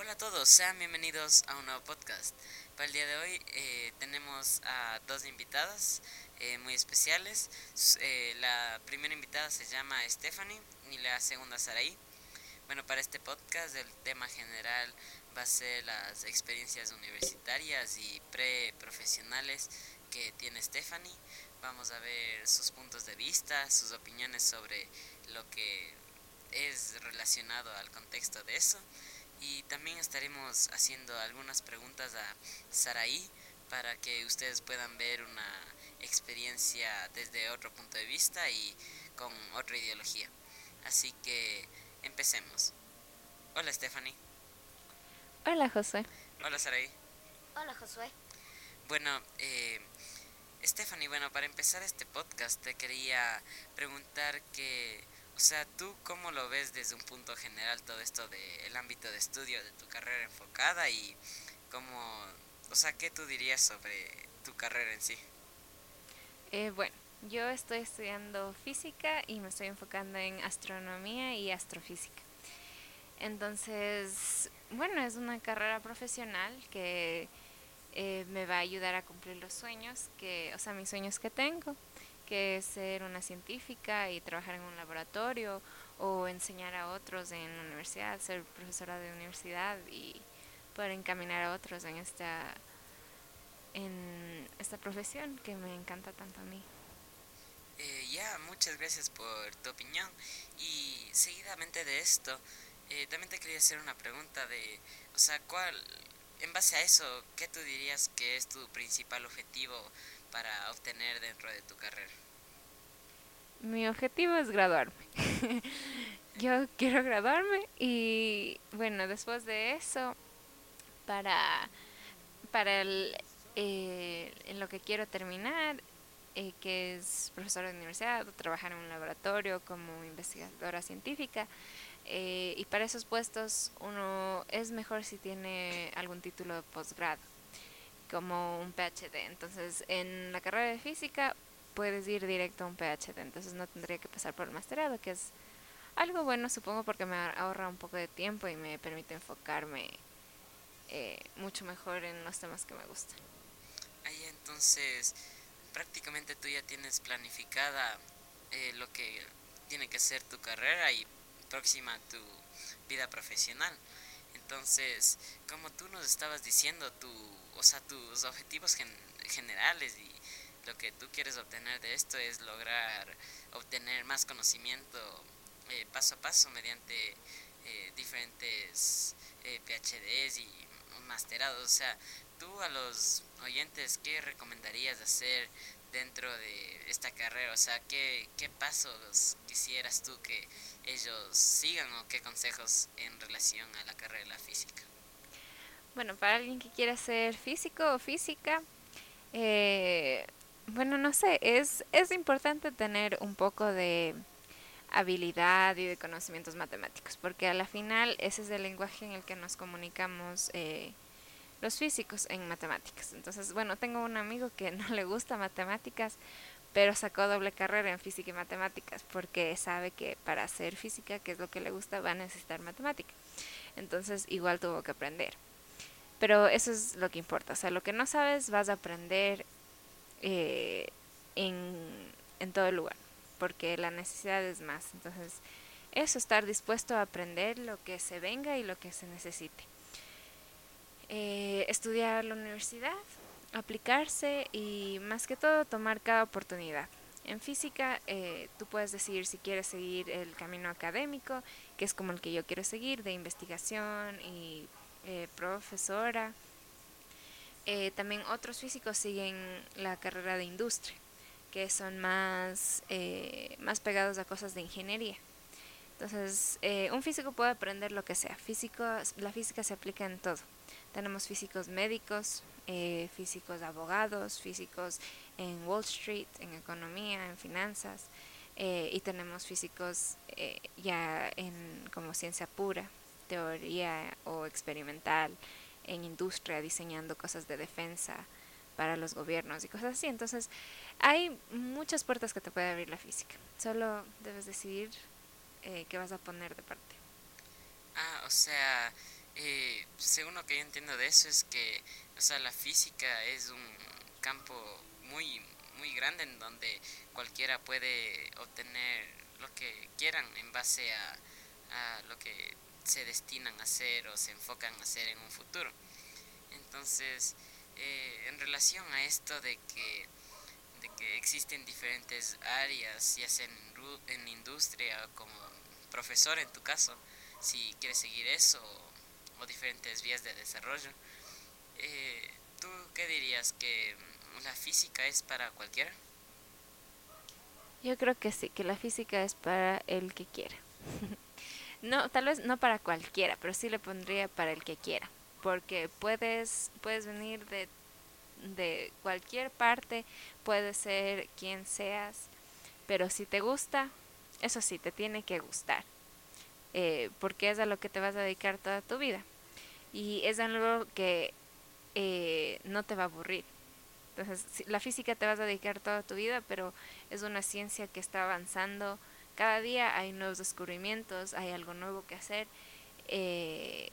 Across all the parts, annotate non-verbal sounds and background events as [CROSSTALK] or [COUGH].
Hola a todos, sean bienvenidos a un nuevo podcast. Para el día de hoy eh, tenemos a dos invitadas eh, muy especiales. Eh, la primera invitada se llama Stephanie y la segunda Saraí. Bueno, para este podcast el tema general va a ser las experiencias universitarias y pre-profesionales que tiene Stephanie. Vamos a ver sus puntos de vista, sus opiniones sobre lo que es relacionado al contexto de eso y también estaremos haciendo algunas preguntas a Saraí para que ustedes puedan ver una experiencia desde otro punto de vista y con otra ideología. Así que empecemos. Hola Stephanie. Hola José. Hola Saraí. Hola Josué. Bueno, eh, Stephanie, bueno, para empezar este podcast te quería preguntar que o sea, ¿tú cómo lo ves desde un punto general todo esto del ámbito de estudio de tu carrera enfocada y cómo, o sea, qué tú dirías sobre tu carrera en sí? Eh, bueno, yo estoy estudiando física y me estoy enfocando en astronomía y astrofísica. Entonces, bueno, es una carrera profesional que eh, me va a ayudar a cumplir los sueños que, o sea, mis sueños que tengo que ser una científica y trabajar en un laboratorio o enseñar a otros en la universidad, ser profesora de universidad y poder encaminar a otros en esta en esta profesión que me encanta tanto a mí. Eh, ya, muchas gracias por tu opinión y seguidamente de esto, eh, también te quería hacer una pregunta de, o sea, ¿cuál, en base a eso, qué tú dirías que es tu principal objetivo para obtener dentro de tu carrera? Mi objetivo es graduarme. [LAUGHS] Yo quiero graduarme y bueno, después de eso, para, para el, eh, en lo que quiero terminar, eh, que es profesora de universidad, trabajar en un laboratorio como investigadora científica, eh, y para esos puestos uno es mejor si tiene algún título de posgrado como un PhD. Entonces, en la carrera de física puedes ir directo a un PhD, entonces no tendría que pasar por el masterado, que es algo bueno, supongo, porque me ahorra un poco de tiempo y me permite enfocarme eh, mucho mejor en los temas que me gustan. Ahí entonces, prácticamente tú ya tienes planificada eh, lo que tiene que ser tu carrera y próxima tu vida profesional. Entonces, como tú nos estabas diciendo, tu, o sea, tus objetivos generales y lo que tú quieres obtener de esto es lograr obtener más conocimiento eh, paso a paso mediante eh, diferentes eh, PhDs y masterados. O sea, tú a los oyentes, ¿qué recomendarías hacer dentro de esta carrera? O sea, ¿qué, qué pasos quisieras tú que ellos sigan o qué consejos en relación a la carrera física? Bueno, para alguien que quiera ser físico o física, eh, bueno, no sé, es, es importante tener un poco de habilidad y de conocimientos matemáticos, porque a la final ese es el lenguaje en el que nos comunicamos eh, los físicos en matemáticas. Entonces, bueno, tengo un amigo que [LAUGHS] no le gusta matemáticas, pero sacó doble carrera en física y matemáticas, porque sabe que para hacer física, que es lo que le gusta, va a necesitar matemática. Entonces, igual tuvo que aprender. Pero eso es lo que importa. O sea, lo que no sabes vas a aprender eh, en, en todo lugar, porque la necesidad es más. Entonces, eso, estar dispuesto a aprender lo que se venga y lo que se necesite. Eh, estudiar la universidad, aplicarse y más que todo tomar cada oportunidad. En física eh, tú puedes decidir si quieres seguir el camino académico, que es como el que yo quiero seguir, de investigación y eh, profesora. Eh, también otros físicos siguen la carrera de industria, que son más, eh, más pegados a cosas de ingeniería. Entonces, un físico puede aprender lo que sea. Físico, la física se aplica en todo. Tenemos físicos médicos, físicos abogados, físicos en Wall Street, en economía, en finanzas, y tenemos físicos ya en como ciencia pura, teoría o experimental en industria, diseñando cosas de defensa para los gobiernos y cosas así. Entonces, hay muchas puertas que te puede abrir la física. Solo debes decidir eh, qué vas a poner de parte. Ah, o sea, Eh, según lo que yo entiendo de eso es que, o sea, la física es un campo muy, muy grande en donde cualquiera puede obtener lo que quieran en base a, a lo que se destinan a hacer o se enfocan a hacer en un futuro. Entonces, eh, en relación a esto de que, de que existen diferentes áreas, ya sea en, en industria o como profesor en tu caso, si quieres seguir eso o, diferentes vías de desarrollo, eh, ¿tú qué dirías? ¿Que la física es para cualquiera? Yo creo que sí, que la física es para el que quiera. [LAUGHS] no, tal vez no para cualquiera, pero sí le pondría para el que quiera porque puedes, puedes venir de, de cualquier parte, puede ser quien seas, pero si te gusta, eso sí, te tiene que gustar, eh, porque es a lo que te vas a dedicar toda tu vida y es algo que eh, no te va a aburrir. Entonces, la física te vas a dedicar toda tu vida, pero es una ciencia que está avanzando. Cada día hay nuevos descubrimientos, hay algo nuevo que hacer. Eh,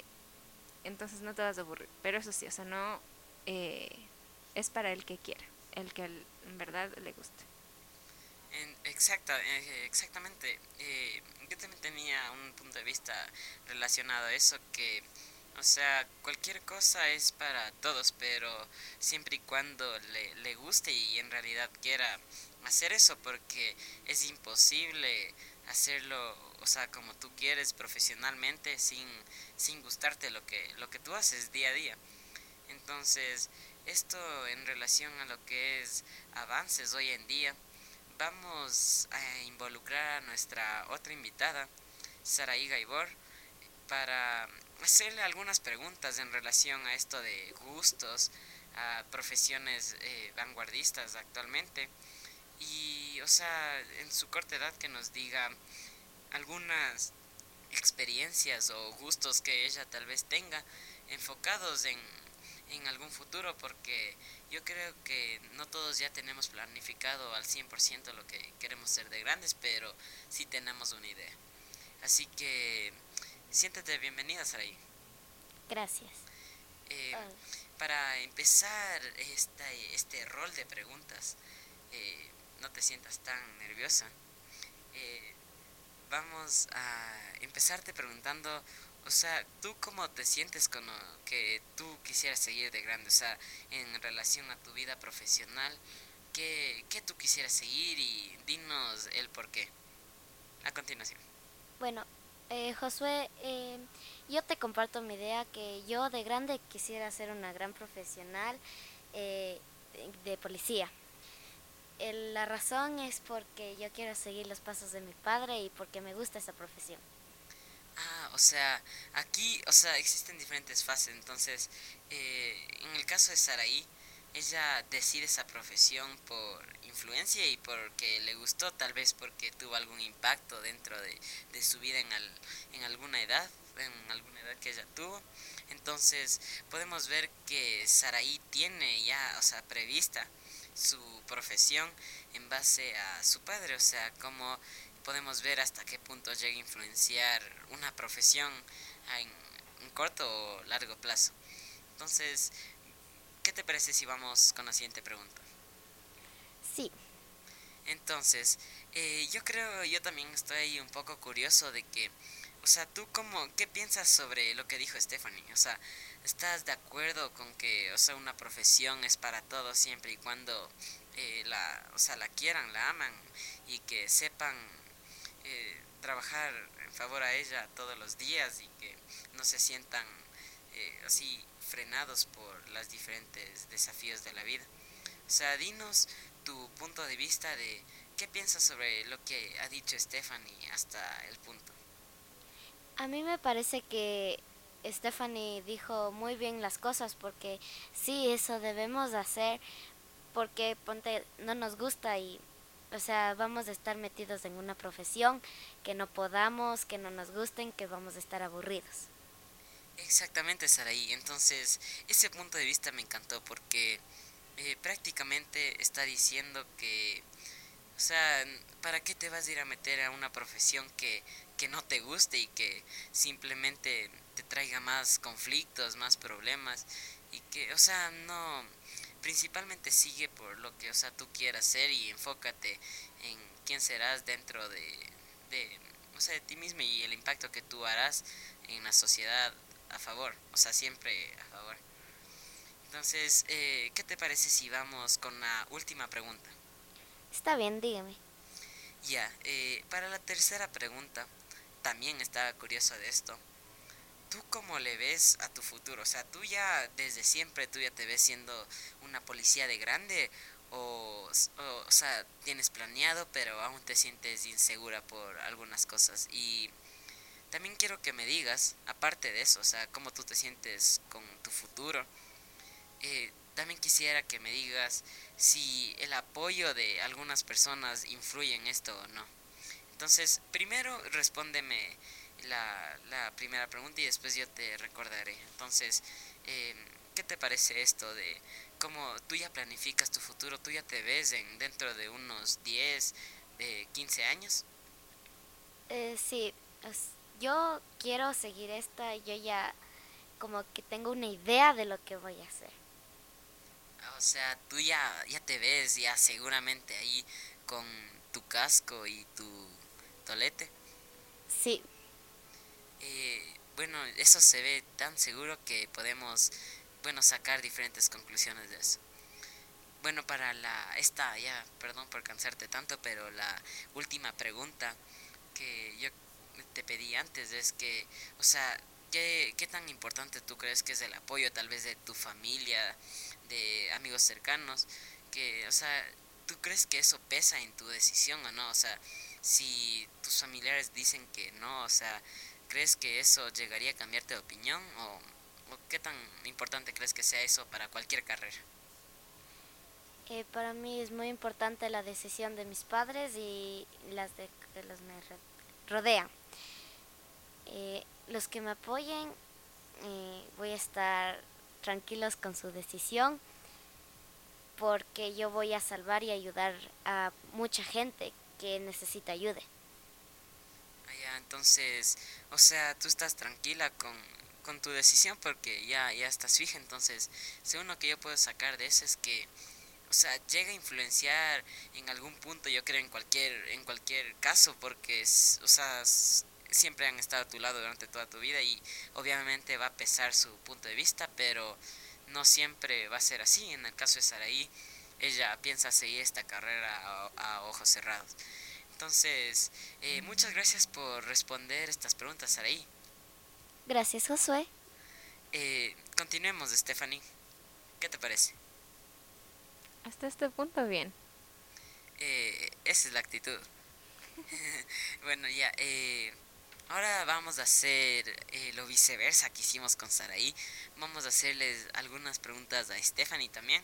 entonces no te vas a aburrir. Pero eso sí, o sea, no eh, es para el que quiera, el que en verdad le guste. Exacta, eh, exactamente. Eh, yo también tenía un punto de vista relacionado a eso que, o sea, cualquier cosa es para todos, pero siempre y cuando le, le guste y en realidad quiera hacer eso, porque es imposible hacerlo, o sea, como tú quieres profesionalmente sin, sin gustarte lo que, lo que tú haces día a día. Entonces, esto en relación a lo que es avances hoy en día, vamos a involucrar a nuestra otra invitada, Saraí Gaibor, para hacerle algunas preguntas en relación a esto de gustos, a profesiones eh, vanguardistas actualmente. Y, o sea, en su corta edad que nos diga algunas experiencias o gustos que ella tal vez tenga enfocados en, en algún futuro porque yo creo que no todos ya tenemos planificado al 100% lo que queremos ser de grandes, pero sí tenemos una idea. Así que siéntate bienvenida, Sarai. Gracias. Eh, para empezar esta, este rol de preguntas, eh, no te sientas tan nerviosa. Eh, vamos a empezarte preguntando, o sea, ¿tú cómo te sientes con que tú quisieras seguir de grande? O sea, en relación a tu vida profesional, ¿qué, qué tú quisieras seguir y dinos el por qué? A continuación. Bueno, eh, Josué, eh, yo te comparto mi idea que yo de grande quisiera ser una gran profesional eh, de policía la razón es porque yo quiero seguir los pasos de mi padre y porque me gusta esa profesión. O sea, aquí, o sea, existen diferentes fases. Entonces, eh, en el caso de Saraí, ella decide esa profesión por influencia y porque le gustó, tal vez porque tuvo algún impacto dentro de, de su vida en, al, en alguna edad, en alguna edad que ella tuvo. Entonces, podemos ver que Saraí tiene ya, o sea, prevista su profesión en base a su padre, o sea, cómo podemos ver hasta qué punto llega a influenciar una profesión en un corto o largo plazo. Entonces, ¿qué te parece si vamos con la siguiente pregunta? Sí. Entonces, eh, yo creo, yo también estoy un poco curioso de que, o sea, tú cómo, ¿qué piensas sobre lo que dijo Stephanie? O sea, ¿Estás de acuerdo con que, o sea, una profesión es para todos siempre y cuando eh, la, o sea, la quieran, la aman y que sepan eh, trabajar en favor a ella todos los días y que no se sientan eh, así frenados por los diferentes desafíos de la vida? O sea, dinos tu punto de vista de qué piensas sobre lo que ha dicho Stephanie hasta el punto. A mí me parece que Stephanie dijo muy bien las cosas porque sí, eso debemos hacer porque ponte no nos gusta y o sea, vamos a estar metidos en una profesión que no podamos, que no nos gusten, que vamos a estar aburridos. Exactamente, Saraí. Entonces, ese punto de vista me encantó porque eh, prácticamente está diciendo que, o sea, ¿para qué te vas a ir a meter a una profesión que, que no te guste y que simplemente te traiga más conflictos, más problemas y que, o sea, no, principalmente sigue por lo que, o sea, tú quieras ser y enfócate en quién serás dentro de, de, o sea, de ti mismo y el impacto que tú harás en la sociedad a favor, o sea, siempre a favor. Entonces, eh, ¿qué te parece si vamos con la última pregunta? Está bien, dígame. Ya, eh, para la tercera pregunta, también estaba curioso de esto. ¿Tú cómo le ves a tu futuro? O sea, ¿tú ya desde siempre, tú ya te ves siendo una policía de grande? O, o, sea, tienes planeado, pero aún te sientes insegura por algunas cosas. Y también quiero que me digas, aparte de eso, o sea, cómo tú te sientes con tu futuro. Eh, también quisiera que me digas si el apoyo de algunas personas influye en esto o no. Entonces, primero respóndeme la, la primera pregunta y después yo te recordaré. Entonces, eh, ¿qué te parece esto de cómo tú ya planificas tu futuro? ¿Tú ya te ves en, dentro de unos 10, de 15 años? Eh, sí, yo quiero seguir esta, yo ya como que tengo una idea de lo que voy a hacer. O sea, tú ya, ya te ves ya seguramente ahí con tu casco y tu tolete. Sí. Eh, bueno, eso se ve tan seguro que podemos, bueno, sacar diferentes conclusiones de eso. Bueno, para la, esta, ya, perdón por cansarte tanto, pero la última pregunta que yo te pedí antes es que, o sea, ¿qué, qué tan importante tú crees que es el apoyo tal vez de tu familia, de amigos cercanos? Que, o sea, ¿tú crees que eso pesa en tu decisión o no? O sea, si tus familiares dicen que no, o sea, ¿crees que eso llegaría a cambiarte de opinión o, qué tan importante crees que sea eso para cualquier carrera? Eh, para mí es muy importante la decisión de mis padres y las de, los que me rodean. Eh, los que me apoyen, eh, voy a estar tranquilos con su decisión porque yo voy a salvar y ayudar a mucha gente que necesita ayuda. Entonces, o sea, tú estás tranquila con, con tu decisión porque ya, ya estás fija, entonces, según lo que yo puedo sacar de eso es que, o sea, llega a influenciar en algún punto, yo creo, en cualquier, en cualquier caso, porque, o sea, siempre han estado a tu lado durante toda tu vida y obviamente va a pesar su punto de vista, pero no siempre va a ser así. En el caso de Saraí, ella piensa seguir esta carrera a, ojos cerrados. Entonces, eh, muchas gracias por responder estas preguntas, Saraí. Gracias, Josué. Eh, continuemos, Stephanie. ¿Qué te parece? Hasta este punto, bien. Eh, esa es la actitud. [LAUGHS] bueno, ya. Eh, Ahora vamos a hacer eh, lo viceversa que hicimos con Saraí. Vamos a hacerles algunas preguntas a Stephanie también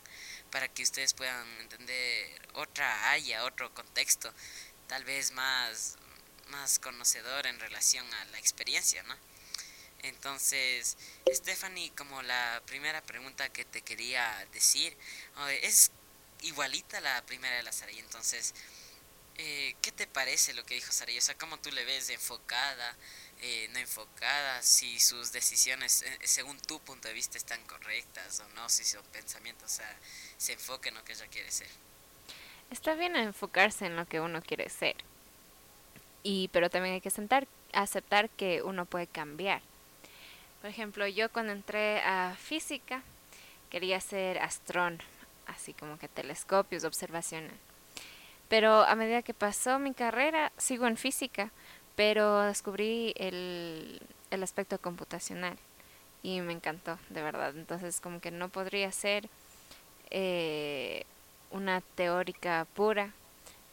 para que ustedes puedan entender otra área, otro contexto, tal vez más, más conocedor en relación a la experiencia, ¿no? Entonces, Stephanie, como la primera pregunta que te quería decir, es igualita la primera de la Saraí, entonces eh, ¿qué te parece lo que dijo Saray? O sea, ¿cómo tú le ves enfocada, eh, no enfocada? Si sus decisiones, eh, según tu punto de vista, están correctas o no, si su pensamiento, o sea, se enfoque en lo que ella quiere ser. Está bien enfocarse en lo que uno quiere ser. Y, pero también hay que sentar, aceptar que uno puede cambiar. Por ejemplo, yo cuando entré a física quería ser astrónomo, así como que telescopios, observaciones pero a medida que pasó mi carrera, sigo en física, pero descubrí el, el aspecto computacional y me encantó, de verdad. Entonces, como que no podría ser eh, una teórica pura,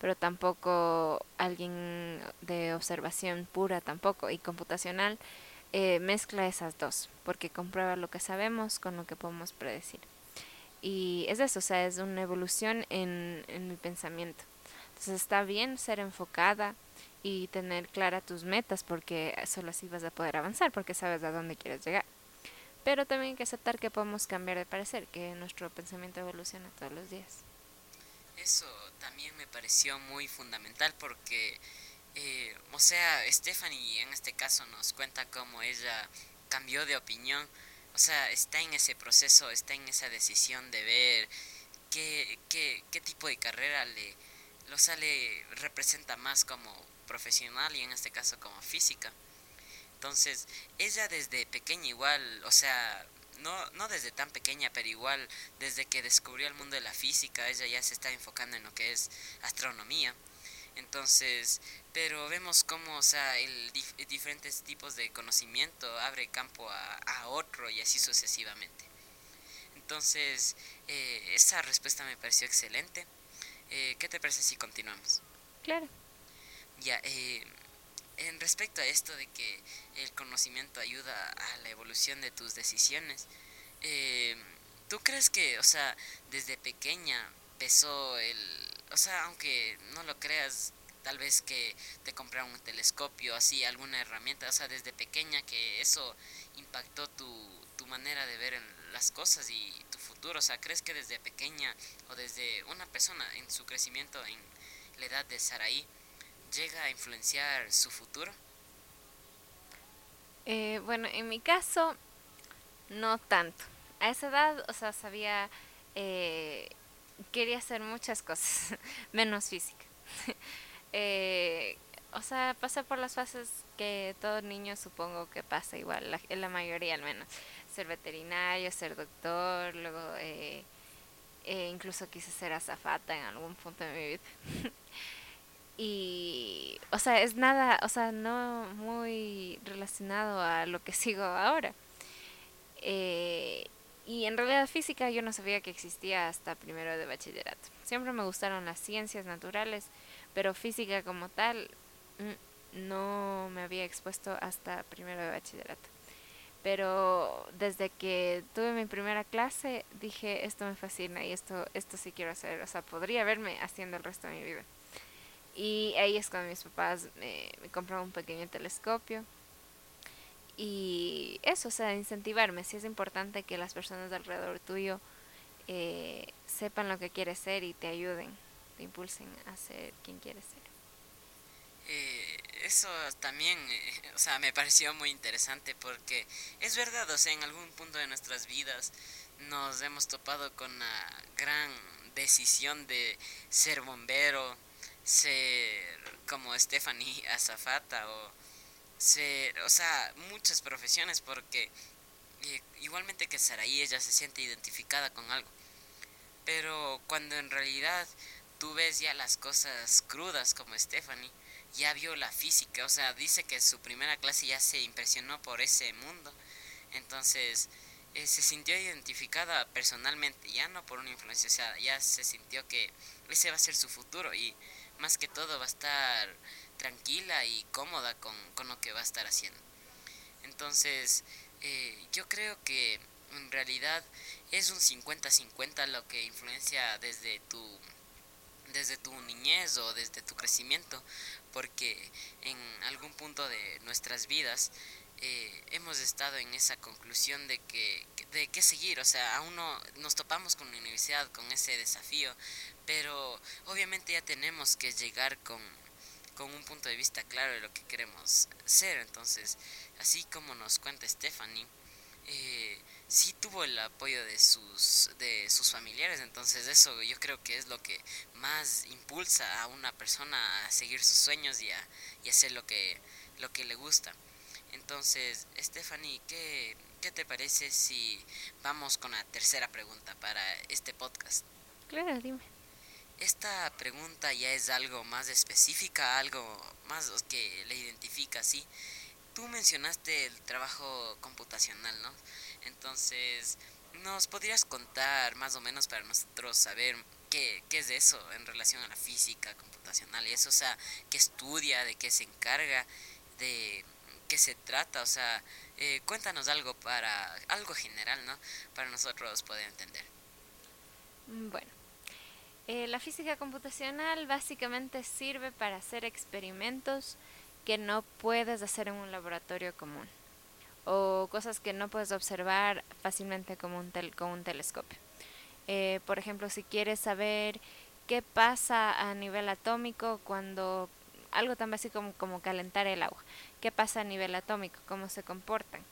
pero tampoco alguien de observación pura tampoco. Y computacional eh, mezcla esas dos, porque comprueba lo que sabemos con lo que podemos predecir. Y es eso, o sea, es una evolución en, en mi pensamiento. Entonces está bien ser enfocada y tener clara tus metas porque solo así vas a poder avanzar porque sabes a dónde quieres llegar. Pero también hay que aceptar que podemos cambiar de parecer, que nuestro pensamiento evoluciona todos los días. Eso también me pareció muy fundamental porque, eh, o sea, Stephanie en este caso nos cuenta cómo ella cambió de opinión, o sea, está en ese proceso, está en esa decisión de ver qué, qué, qué tipo de carrera le, lo sale, representa más como profesional y en este caso como física. Entonces, ella desde pequeña igual, o sea, no, no desde tan pequeña, pero igual desde que descubrió el mundo de la física, ella ya se está enfocando en lo que es astronomía. Entonces, pero vemos cómo, o sea, el diferentes tipos de conocimiento abre campo a, a otro y así sucesivamente. Entonces, eh, esa respuesta me pareció excelente. Eh, ¿Qué te parece si continuamos? Claro. Ya, eh, en respecto a esto de que el conocimiento ayuda a la evolución de tus decisiones, eh, ¿tú crees que, o sea, desde pequeña pesó el, o sea, aunque no lo creas, tal vez que te compraron un telescopio, así, alguna herramienta, o sea, desde pequeña que eso impactó tu, tu manera de ver las cosas y tu futuro, o sea, ¿crees que desde pequeña o desde una persona en su crecimiento en la edad de Saraí, llega a influenciar su futuro? Eh, bueno, en mi caso, no tanto. A esa edad, o sea, sabía, eh, quería hacer muchas cosas, [LAUGHS] menos física. [LAUGHS] eh, o sea, pasé por las fases que todo niño supongo que pasa igual, la, la mayoría al menos. Ser veterinario, ser doctor, luego eh, eh, incluso quise ser azafata en algún punto de mi vida. [LAUGHS] y, o sea, es nada, o sea, no muy relacionado a lo que [LAUGHS] sigo ahora. Eh, y en realidad física yo no sabía que existía hasta primero de bachillerato. Siempre me gustaron las ciencias naturales, pero física como tal mm, no me había expuesto hasta primero de bachillerato. Pero desde que tuve mi primera clase dije, esto me fascina y esto, esto sí quiero hacer. O sea, podría verme haciendo el resto de mi vida. Y ahí es cuando mis papás me, compraron un pequeño telescopio. Y eso, o sea, incentivarme. Sí es importante que las personas alrededor tuyo eh, sepan lo que quieres ser y te ayuden, te impulsen a ser quien quieres ser. Eh, eso también, eh, o sea, me pareció muy interesante porque es verdad, o sea, en algún punto de nuestras vidas nos hemos topado con la gran decisión de ser bombero, ser como Stephanie [LAUGHS] Azafata o ser, o sea, muchas profesiones porque eh, igualmente que Saraí ella se siente identificada con algo. Pero cuando en realidad tú ves ya las cosas crudas como Stephanie, ya vio la física, o sea, dice que su primera clase ya se impresionó por ese mundo. Entonces, eh, se sintió identificada personalmente, ya no por una influencia, o sea, ya se sintió que ese va a ser su futuro y más que todo va a estar tranquila y cómoda con, con lo que va a estar haciendo. Entonces, eh, yo creo que en realidad es un 50-50 lo que influencia desde tu desde tu niñez o desde tu crecimiento porque en algún punto de nuestras vidas eh, hemos estado en esa conclusión de que de qué seguir, o sea, aún no nos topamos con la universidad, con ese desafío, pero obviamente ya tenemos que llegar con, con un punto de vista claro de lo que queremos ser, entonces, así como nos cuenta Stephanie, eh, sí tuvo el apoyo de sus de sus familiares. Entonces eso yo creo que es lo que más impulsa a una persona a seguir sus sueños y a y hacer lo que lo que le gusta entonces, Stephanie, ¿qué, ¿qué te parece si vamos con la tercera pregunta para este podcast? Claro, dime. Esta pregunta ya es algo más específica, algo más que le identifica, ¿sí? Tú mencionaste el trabajo computacional, ¿no? Entonces, ¿nos podrías contar más o menos para nosotros saber qué, qué es eso en relación a la física computacional y eso? O sea, ¿qué estudia, de qué se encarga, de qué se trata, o sea, eh, cuéntanos algo para, algo general, ¿no? Para nosotros poder entender. Mm, bueno, eh, la física computacional básicamente sirve para hacer experimentos que no puedes hacer en un laboratorio común o cosas que no puedes observar fácilmente como un tel con un telescopio. Eh, por ejemplo, si quieres saber qué pasa a nivel atómico cuando algo tan básico como, calentar el agua. ¿Qué pasa a nivel atómico? ¿Cómo se comportan?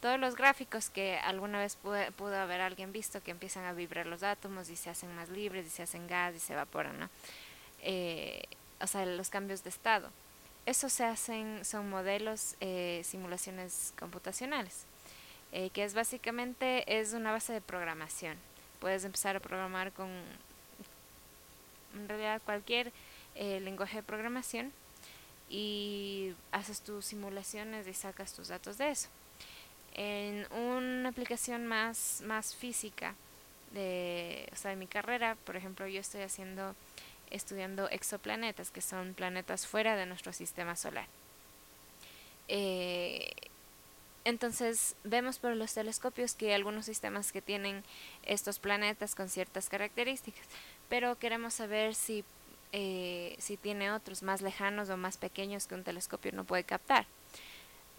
todos los gráficos que alguna vez pudo, haber alguien visto que empiezan a vibrar los átomos y se hacen más libres y se hacen gas y se evaporan, ¿no? Eh, o sea, los cambios de estado. Eso se hacen, son modelos, eh, simulaciones computacionales, eh, que es básicamente es una base de programación. Puedes empezar a programar con, en realidad, cualquier lenguaje de programación y haces tus simulaciones y sacas tus datos de eso. En una aplicación más, más física de, o sea, de mi carrera, por ejemplo, yo estoy haciendo, estudiando exoplanetas, que son planetas fuera de nuestro sistema solar. Eh, entonces vemos por los telescopios que hay algunos sistemas que tienen estos planetas con ciertas características, pero queremos saber si eh, si tiene otros más lejanos o más pequeños que un telescopio no puede captar.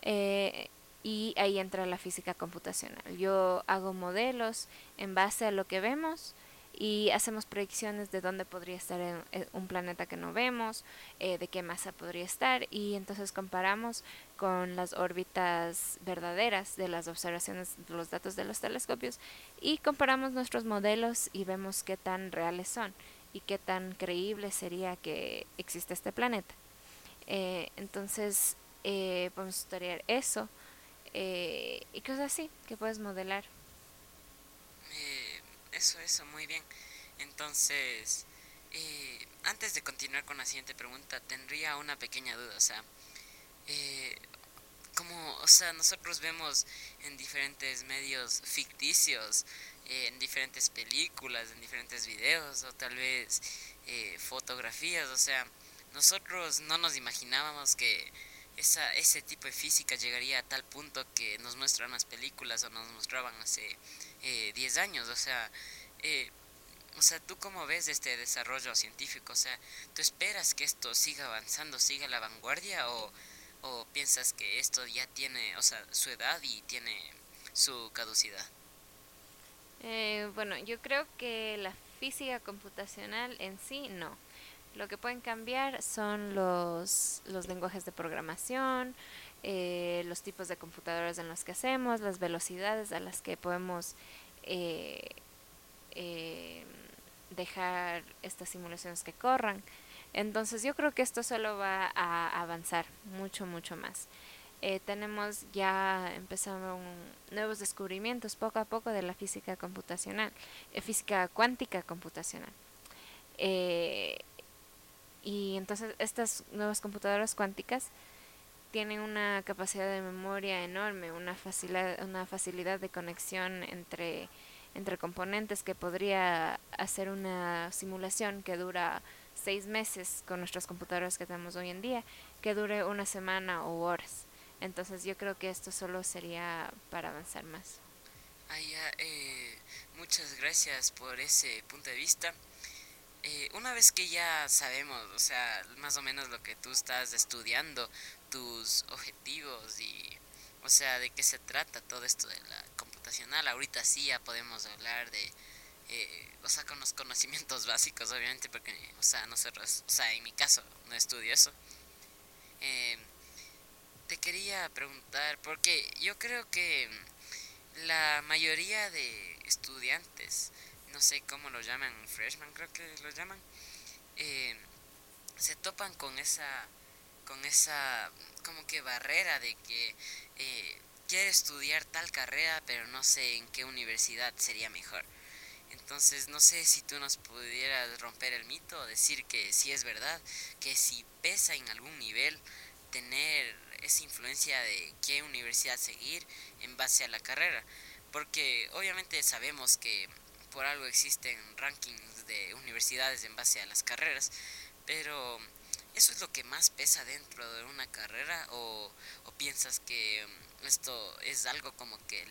Eh, y ahí entra la física computacional. Yo hago modelos en base a lo que vemos y hacemos predicciones de dónde podría estar un planeta que no vemos, eh, de qué masa podría estar y entonces comparamos con las órbitas verdaderas de las observaciones de los datos de los telescopios y comparamos nuestros modelos y vemos qué tan reales son y qué tan creíble sería que existe este planeta. Eh, entonces, eh, podemos estudiar eso eh, y cosas así que puedes modelar. eso, eso, muy bien. Entonces, antes de continuar con la siguiente pregunta, tendría una pequeña duda. O sea, como, o sea, nosotros vemos en diferentes medios ficticios en diferentes películas, en diferentes videos o tal vez eh, fotografías. O sea, nosotros no nos imaginábamos que esa, ese tipo de física llegaría a tal punto que nos muestran las películas o nos mostraban hace 10 eh, años. O sea, eh, o sea, ¿tú cómo ves este desarrollo científico? O sea, ¿tú esperas que esto siga avanzando, siga la vanguardia o, o piensas que esto ya tiene, o sea, su edad y tiene su caducidad? Eh, bueno, yo creo que la física computacional en sí no. Lo que pueden cambiar son los, los lenguajes de programación, eh, los tipos de computadoras en los que hacemos, las velocidades a las que podemos eh, dejar estas simulaciones que corran. Entonces yo creo que esto solo va a avanzar mucho, mucho más. Eh, tenemos ya empezando nuevos descubrimientos poco a poco de la física computacional, eh, física cuántica computacional. Eh, y entonces estas nuevas computadoras cuánticas tienen una capacidad de memoria enorme, una facilidad, una facilidad de conexión entre, entre componentes que podría hacer una simulación que dura seis meses con nuestras computadoras que tenemos hoy en día, que dure una semana o horas. Entonces yo creo que esto solo sería para avanzar más. Ah, eh, muchas gracias por ese punto de vista. Eh, una vez que ya sabemos, o sea, más o menos lo que tú estás estudiando, tus objetivos y, o sea, de qué se trata todo esto de la computacional, ahorita sí ya podemos hablar de, eh, o sea, con los conocimientos [LAUGHS] básicos, obviamente, porque, o sea, nosotros, o sea, en mi caso, no estudio eso. Eh, te quería preguntar, porque yo creo que la mayoría de estudiantes, no sé cómo lo llaman, freshman creo que lo llaman, eh, se topan con esa, con esa, como que barrera de que eh, quiere estudiar tal carrera, pero no sé en qué universidad sería mejor. Entonces, no sé si tú nos pudieras romper el mito, decir que sí es verdad, que si pesa en algún nivel tener esa influencia de qué universidad seguir en base a la carrera. Porque obviamente sabemos que por algo existen rankings de universidades en base a las carreras, pero ¿eso es lo que más pesa dentro de una carrera o, piensas que mm, esto es algo como que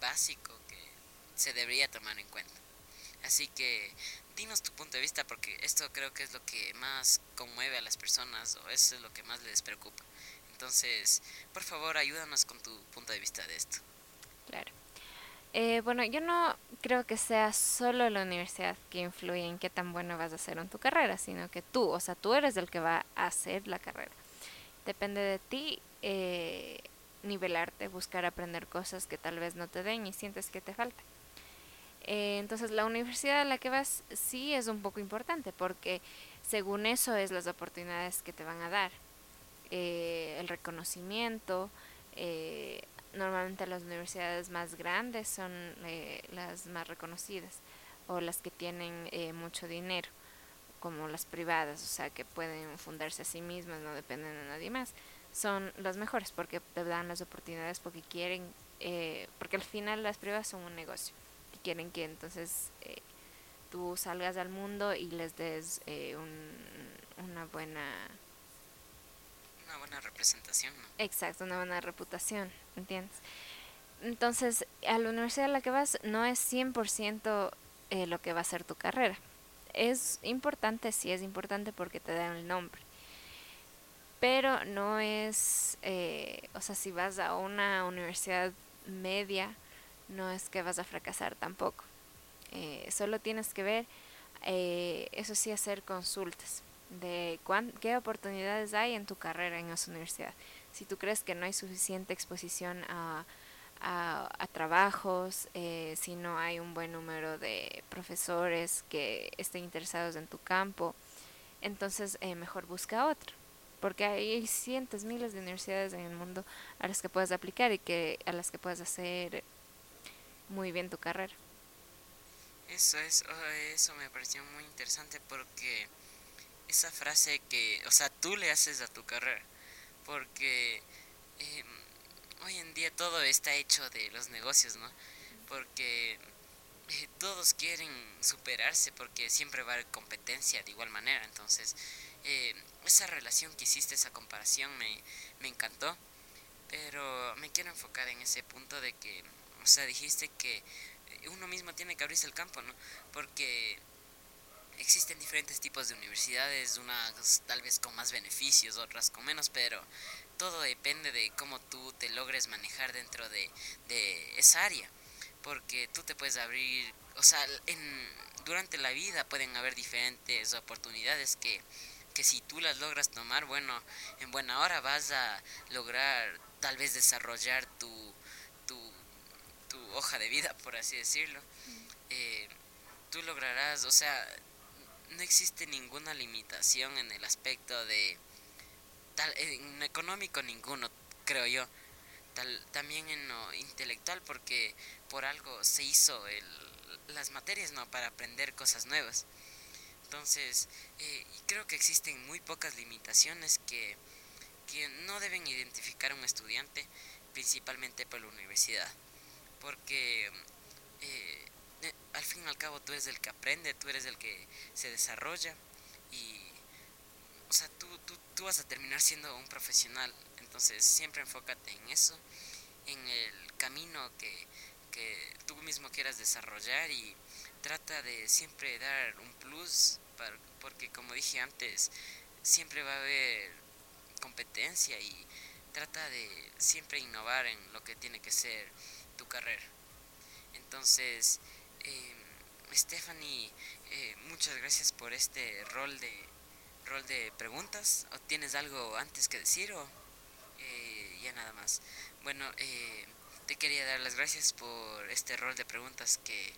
básico que se debería tomar en cuenta? Así que dinos tu punto de vista porque esto creo que es lo que más conmueve a las personas o eso es lo que más les preocupa. Entonces, por favor, ayúdanos con tu punto de vista de esto. Claro. Eh, bueno, yo no creo que sea solo la universidad que influye en qué tan bueno vas a hacer en tu carrera, sino que tú, o sea, tú eres el que va a hacer la carrera. Depende de ti eh, nivelarte, buscar aprender cosas que tal vez no te den y sientes que te falta. Eh, entonces la universidad a la que vas sí es un poco importante porque según eso es las oportunidades que te van a dar. Eh, el reconocimiento, eh, normalmente las universidades más grandes son las más reconocidas o las que tienen mucho dinero como las privadas, o sea, que pueden fundarse a sí mismas, no dependen de nadie más, son las mejores porque te dan las oportunidades porque quieren, eh, porque al final las privadas son un negocio y quieren que entonces eh, tú salgas al mundo y les des eh, un, una buena... Una buena representación, ¿no? Exacto, una buena reputación, ¿entiendes? Entonces, a la universidad a la que vas no es 100% lo que va a ser tu carrera es importante, sí es importante porque te dan el nombre. Pero no es, eh, o sea, si vas a una universidad media, no es que vas a fracasar tampoco. Eh, solo tienes que ver, eh, eso sí, hacer consultas de qué oportunidades hay en tu carrera en esa universidad. Si tú crees que no hay suficiente exposición a a, trabajos, eh, si no hay un buen número de profesores que estén interesados en tu campo, entonces eh, mejor busca otro. Porque hay cientos, miles de universidades en el mundo a las que puedes aplicar y que a las que puedes hacer muy bien tu carrera. Eso es, oh, eso me pareció muy interesante porque esa frase que, o sea, tú le haces a tu carrera, porque eh, hoy en día todo está hecho de los negocios, ¿no? Porque eh, todos quieren superarse porque siempre va a haber competencia de igual manera. Entonces, eh, esa relación que hiciste, esa comparación me, me encantó. Pero me quiero enfocar en ese punto de que, o sea, dijiste que uno mismo tiene que abrirse el campo, ¿no? Porque existen diferentes tipos de universidades, unas tal vez con más beneficios, otras con menos, pero todo depende de cómo tú te logres manejar dentro de, esa área. Porque tú te puedes abrir, o sea, en, durante la vida pueden haber diferentes oportunidades que, que si tú las logras tomar, bueno, en buena hora vas a lograr tal vez desarrollar tu, tu, tu hoja de vida, por así decirlo. Eh, tú lograrás, o sea, no existe ninguna limitación en el aspecto de en económico ninguno, creo yo. Tal, también en lo intelectual porque por algo se hizo el, las materias, ¿no? Para aprender cosas nuevas. Entonces, eh, creo que existen muy pocas limitaciones que, que no deben identificar un estudiante, principalmente por la universidad. Porque eh, eh, al fin y al cabo tú eres el que aprende, tú eres el que se desarrolla y o sea, tú, tú, tú vas a terminar siendo un profesional. Entonces siempre enfócate en eso, en el camino que, que tú mismo quieras desarrollar y trata de siempre dar un plus, porque como dije antes, siempre va a haber competencia y trata de siempre innovar en lo que tiene que ser tu carrera. Entonces, Stephanie, eh, muchas gracias por este rol de rol de preguntas. ¿O tienes algo antes que decir o eh, ya nada más? Bueno, eh, te quería dar las gracias por este rol de preguntas que,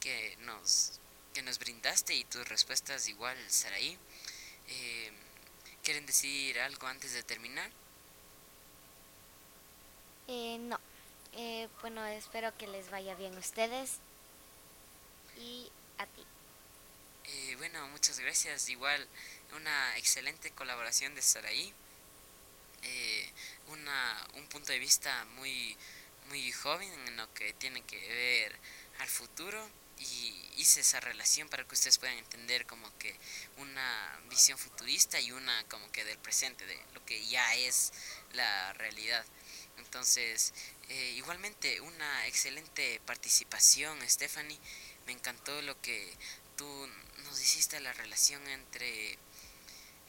que, nos, que nos brindaste y tus respuestas igual, Saraí. Eh, ¿Quieren decir algo antes de terminar? Eh, no. Eh, bueno, espero que les vaya bien a ustedes y a ti. Eh, bueno, muchas gracias. Igual una excelente colaboración de estar ahí. Eh, una, un punto de vista muy, muy joven en lo que tiene que ver al futuro y hice esa relación para que ustedes puedan entender como que una visión futurista y una como que del presente, de lo que ya es la realidad. Entonces, eh, igualmente una excelente participación, Stephanie. Me encantó lo que tú nos hiciste la relación entre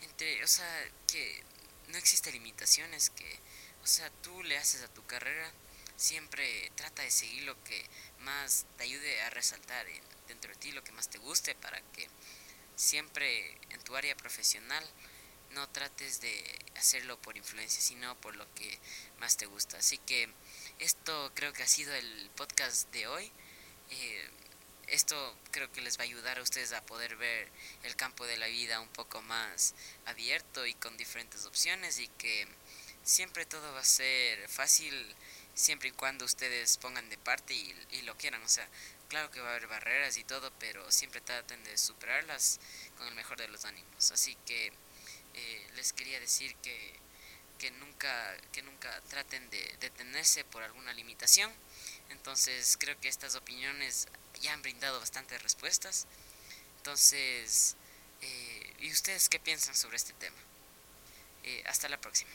entre, o sea, que no existe limitaciones, que, o sea, tú le haces a tu carrera, siempre trata de seguir lo que más te ayude a resaltar dentro de ti, lo que más te guste, para que siempre en tu área profesional no trates de hacerlo por influencia, sino por lo que más te gusta. Así que esto creo que ha sido el podcast de hoy. Eh, esto creo que les va a ayudar a ustedes a poder ver el campo de la vida un poco más abierto y con diferentes opciones y que siempre todo va a ser fácil siempre y cuando ustedes pongan de parte y, lo quieran. O sea, claro que va a haber barreras y todo, pero siempre traten de superarlas con el mejor de los ánimos. Así que eh, les quería decir que, que, nunca, que nunca traten de detenerse por alguna limitación. Entonces creo que estas opiniones ya han brindado bastantes respuestas. Entonces, eh, ¿y ustedes qué piensan sobre este tema? Eh, hasta la próxima.